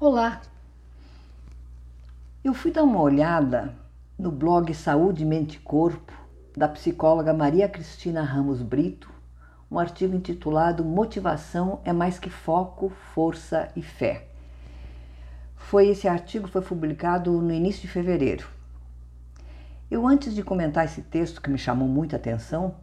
Olá! Eu fui dar uma olhada no blog Saúde, Mente e Corpo da psicóloga Maria Cristina Ramos Brito, um artigo intitulado Motivação é mais que foco, força e fé. Foi esse artigo foi publicado no início de fevereiro. Eu antes de comentar esse texto que me chamou muita atenção,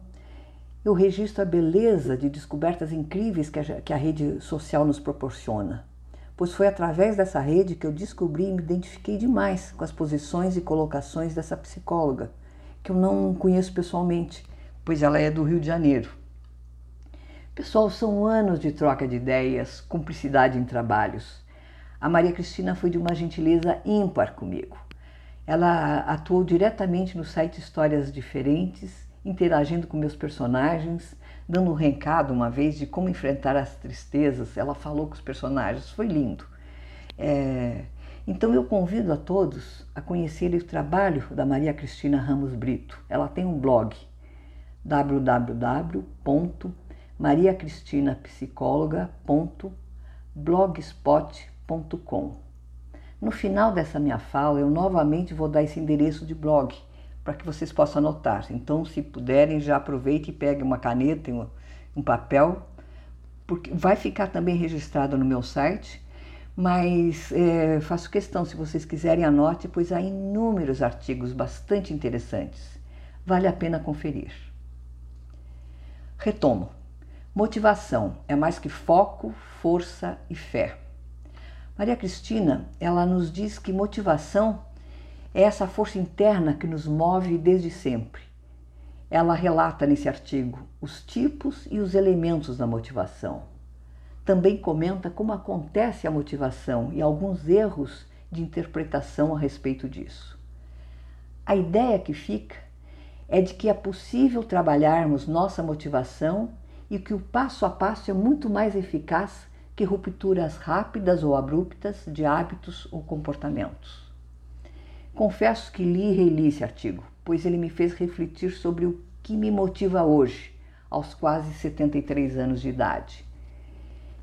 eu registro a beleza de descobertas incríveis que a, que a rede social nos proporciona pois foi através dessa rede que eu descobri e me identifiquei demais com as posições e colocações dessa psicóloga, que eu não conheço pessoalmente, pois ela é do Rio de Janeiro. Pessoal, são anos de troca de ideias, cumplicidade em trabalhos. A Maria Cristina foi de uma gentileza ímpar comigo. Ela atuou diretamente no site Histórias Diferentes, interagindo com meus personagens, dando um recado uma vez de como enfrentar as tristezas. Ela falou com os personagens, foi lindo. É, então eu convido a todos a conhecerem o trabalho da Maria Cristina Ramos Brito. Ela tem um blog www.mariacristinapsicóloga.blogspot.com. No final dessa minha fala, eu novamente vou dar esse endereço de blog para que vocês possam anotar. Então, se puderem, já aproveite e pegue uma caneta um, um papel, porque vai ficar também registrado no meu site, mas é, faço questão, se vocês quiserem, anote, pois há inúmeros artigos bastante interessantes. Vale a pena conferir. Retomo. Motivação é mais que foco, força e fé. Maria Cristina, ela nos diz que motivação é essa força interna que nos move desde sempre. Ela relata nesse artigo os tipos e os elementos da motivação. Também comenta como acontece a motivação e alguns erros de interpretação a respeito disso. A ideia que fica é de que é possível trabalharmos nossa motivação e que o passo a passo é muito mais eficaz que rupturas rápidas ou abruptas de hábitos ou comportamentos. Confesso que li e reli esse artigo, pois ele me fez refletir sobre o que me motiva hoje, aos quase 73 anos de idade.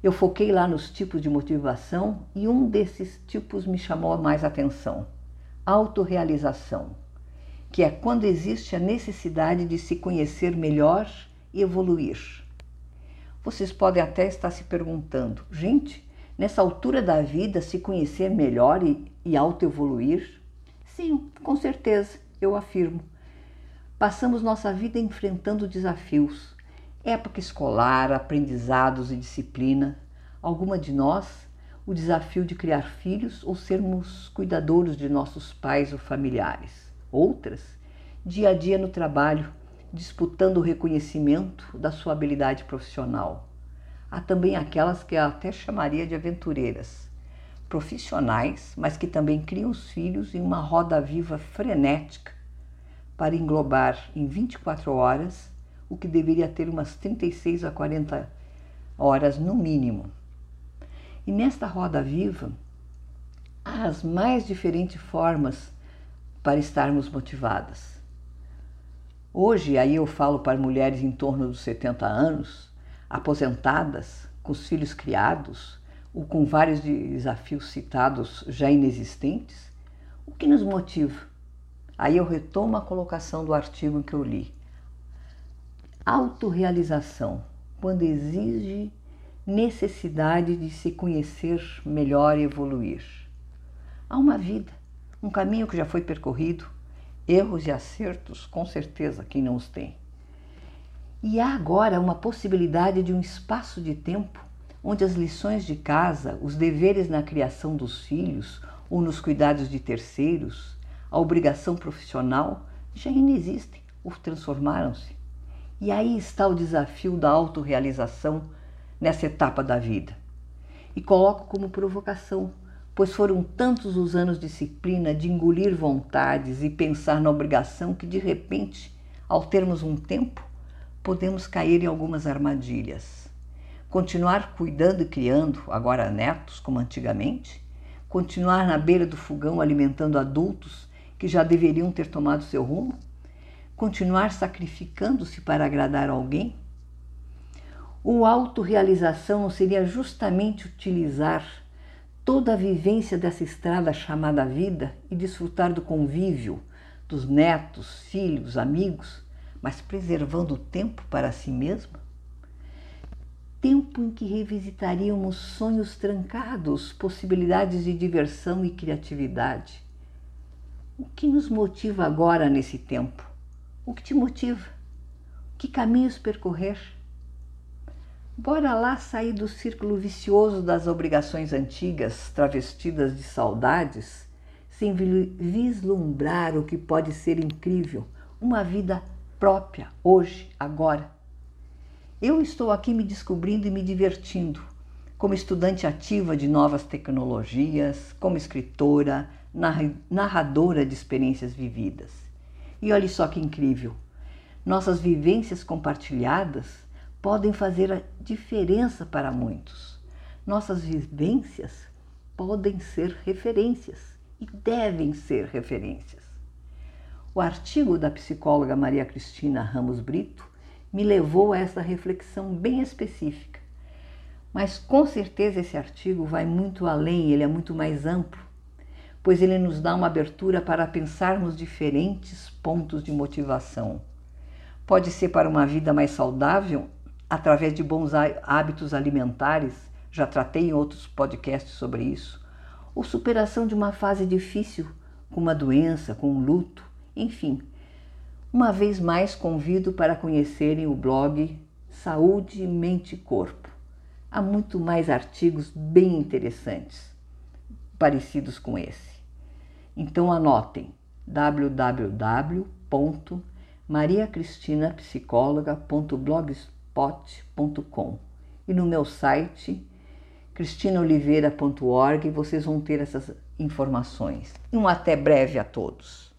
Eu foquei lá nos tipos de motivação e um desses tipos me chamou mais atenção: autorrealização, que é quando existe a necessidade de se conhecer melhor e evoluir. Vocês podem até estar se perguntando, gente, nessa altura da vida, se conhecer melhor e, e auto-evoluir? Sim, com certeza, eu afirmo. Passamos nossa vida enfrentando desafios, época escolar, aprendizados e disciplina. Alguma de nós, o desafio de criar filhos ou sermos cuidadores de nossos pais ou familiares. Outras, dia a dia no trabalho, disputando o reconhecimento da sua habilidade profissional. Há também aquelas que até chamaria de aventureiras, profissionais, mas que também criam os filhos em uma roda viva frenética para englobar em 24 horas o que deveria ter umas 36 a 40 horas no mínimo. E nesta roda viva, há as mais diferentes formas para estarmos motivadas. Hoje, aí eu falo para mulheres em torno dos 70 anos, aposentadas, com os filhos criados, ou com vários desafios citados já inexistentes, o que nos motiva? Aí eu retomo a colocação do artigo que eu li. Autorrealização, quando exige necessidade de se conhecer melhor e evoluir. Há uma vida, um caminho que já foi percorrido, erros e acertos, com certeza quem não os tem. E há agora uma possibilidade de um espaço de tempo onde as lições de casa, os deveres na criação dos filhos ou nos cuidados de terceiros, a obrigação profissional já inexistem ou transformaram-se. E aí está o desafio da autorrealização nessa etapa da vida. E coloco como provocação, pois foram tantos os anos de disciplina de engolir vontades e pensar na obrigação que de repente, ao termos um tempo, podemos cair em algumas armadilhas continuar cuidando e criando, agora netos, como antigamente, continuar na beira do fogão alimentando adultos que já deveriam ter tomado seu rumo, continuar sacrificando-se para agradar alguém? Ou autorrealização seria justamente utilizar toda a vivência dessa estrada chamada vida e desfrutar do convívio dos netos, filhos, amigos, mas preservando o tempo para si mesma? Tempo em que revisitaríamos sonhos trancados, possibilidades de diversão e criatividade. O que nos motiva agora nesse tempo? O que te motiva? Que caminhos percorrer? Bora lá sair do círculo vicioso das obrigações antigas, travestidas de saudades, sem vislumbrar o que pode ser incrível, uma vida própria, hoje, agora. Eu estou aqui me descobrindo e me divertindo, como estudante ativa de novas tecnologias, como escritora, narradora de experiências vividas. E olhe só que incrível! Nossas vivências compartilhadas podem fazer a diferença para muitos. Nossas vivências podem ser referências e devem ser referências. O artigo da psicóloga Maria Cristina Ramos Brito me levou a essa reflexão bem específica. Mas com certeza esse artigo vai muito além, ele é muito mais amplo pois ele nos dá uma abertura para pensarmos diferentes pontos de motivação. Pode ser para uma vida mais saudável, através de bons hábitos alimentares, já tratei em outros podcasts sobre isso, ou superação de uma fase difícil, com uma doença, com um luto, enfim. Uma vez mais convido para conhecerem o blog Saúde, Mente e Corpo. Há muito mais artigos bem interessantes, parecidos com esse. Então anotem www.mariacristinapsicologa.blogspot.com e no meu site cristinaoliveira.org vocês vão ter essas informações. Um até breve a todos.